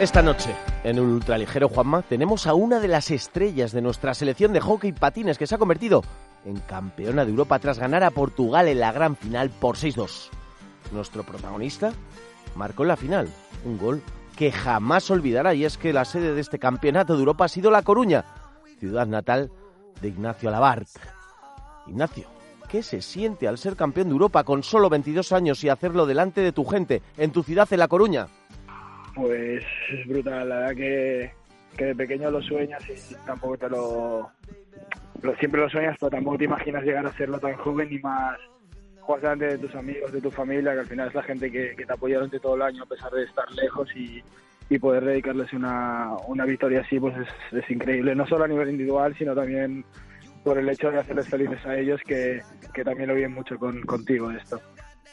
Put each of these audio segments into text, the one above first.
Esta noche, en el ultraligero Juanma, tenemos a una de las estrellas de nuestra selección de hockey patines que se ha convertido en campeona de Europa tras ganar a Portugal en la gran final por 6-2. Nuestro protagonista marcó en la final un gol que jamás olvidará y es que la sede de este campeonato de Europa ha sido La Coruña, ciudad natal de Ignacio Alabart. Ignacio, ¿qué se siente al ser campeón de Europa con solo 22 años y hacerlo delante de tu gente en tu ciudad en La Coruña? Pues es brutal, la verdad que, que de pequeño lo sueñas y tampoco te lo, Siempre lo sueñas, pero tampoco te imaginas llegar a serlo tan joven y más jugar delante de tus amigos, de tu familia, que al final es la gente que, te apoya durante todo el año a pesar de estar lejos y, poder dedicarles una, una victoria así, pues es, es, increíble, no solo a nivel individual, sino también por el hecho de hacerles felices a ellos, que, que también lo viven mucho con, contigo esto.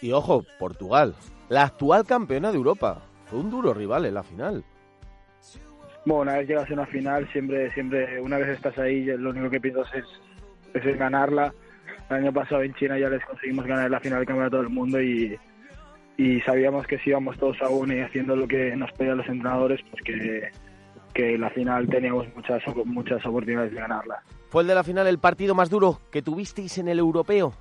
Y ojo, Portugal, la actual campeona de Europa. Fue un duro rival en la final. Bueno, una vez llegas a una final, siempre, siempre, una vez estás ahí, lo único que piensas es, es ganarla. El año pasado en China ya les conseguimos ganar la final del Campeonato del Mundo y, y sabíamos que si íbamos todos a uno y haciendo lo que nos pedían los entrenadores, pues que, que la final teníamos muchas, muchas oportunidades de ganarla. ¿Fue el de la final el partido más duro que tuvisteis en el europeo?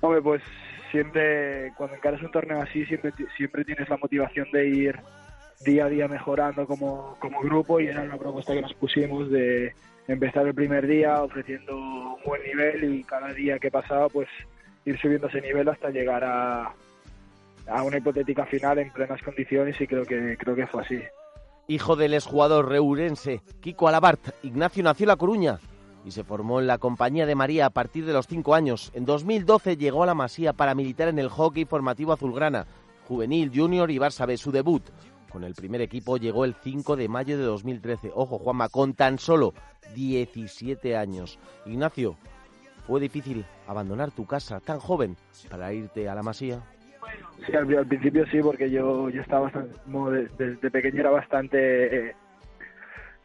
Hombre, pues siempre, cuando encaras un torneo así, siempre, siempre tienes la motivación de ir día a día mejorando como, como grupo y era una propuesta que nos pusimos de empezar el primer día ofreciendo un buen nivel y cada día que pasaba pues ir subiendo ese nivel hasta llegar a, a una hipotética final en plenas condiciones y creo que, creo que fue así. Hijo del exjugador reurense Kiko Alabart, Ignacio nació en La Coruña y se formó en la compañía de María a partir de los cinco años. En 2012 llegó a la Masía para militar en el hockey formativo azulgrana, juvenil, junior y Barça B. Su debut con el primer equipo llegó el 5 de mayo de 2013. Ojo, Juanma, con tan solo 17 años. Ignacio, ¿fue difícil abandonar tu casa tan joven para irte a la Masía? Sí, al, principio sí, porque yo, estaba bastante, desde de pequeño era bastante... Eh,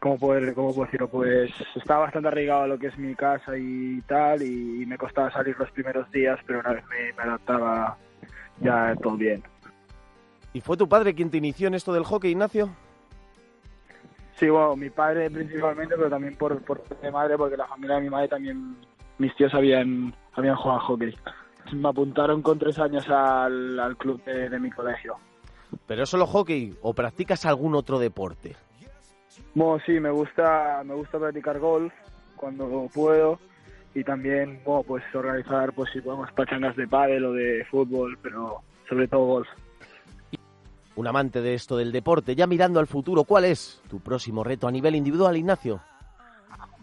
¿cómo poder, cómo puedo decirlo? Pues estaba bastante arraigado a lo que es mi casa y tal, y me costaba salir los primeros días, pero una vez me, me adaptaba ya todo bien. ¿Y fue tu padre quien te inició en esto del hockey, Ignacio? Sí, bueno, mi padre principalmente, pero también por, por de madre, porque la familia de mi madre también, mis tíos habían, habían jugado a hockey. Me apuntaron con tres años al, al club de, de mi colegio. ¿Pero es solo hockey o practicas algún otro deporte? Bueno, sí, me gusta, me gusta practicar golf cuando puedo y también, bueno, pues organizar, pues si podemos, pachangas de pádel o de fútbol, pero sobre todo golf. Un amante de esto del deporte, ya mirando al futuro, ¿cuál es tu próximo reto a nivel individual, Ignacio?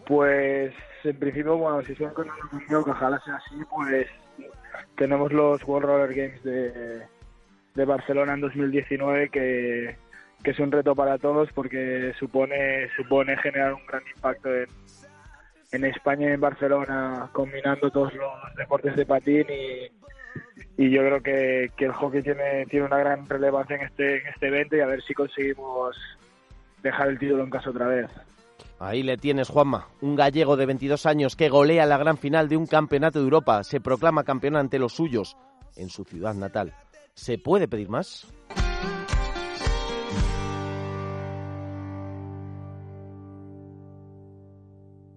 Pues en principio, bueno, si son con conmigo, que ojalá sea así, pues tenemos los World Roller Games de, de Barcelona en 2019 que que es un reto para todos porque supone supone generar un gran impacto en, en España y en Barcelona combinando todos los deportes de patín y, y yo creo que, que, el hockey tiene tiene una gran relevancia en este en este evento y a ver si conseguimos dejar el título en casa otra vez. Ahí le tienes, Juanma, un gallego de 22 años que golea la gran final de un campeonato de Europa, se proclama campeón ante los suyos en su ciudad natal. ¿Se puede pedir más?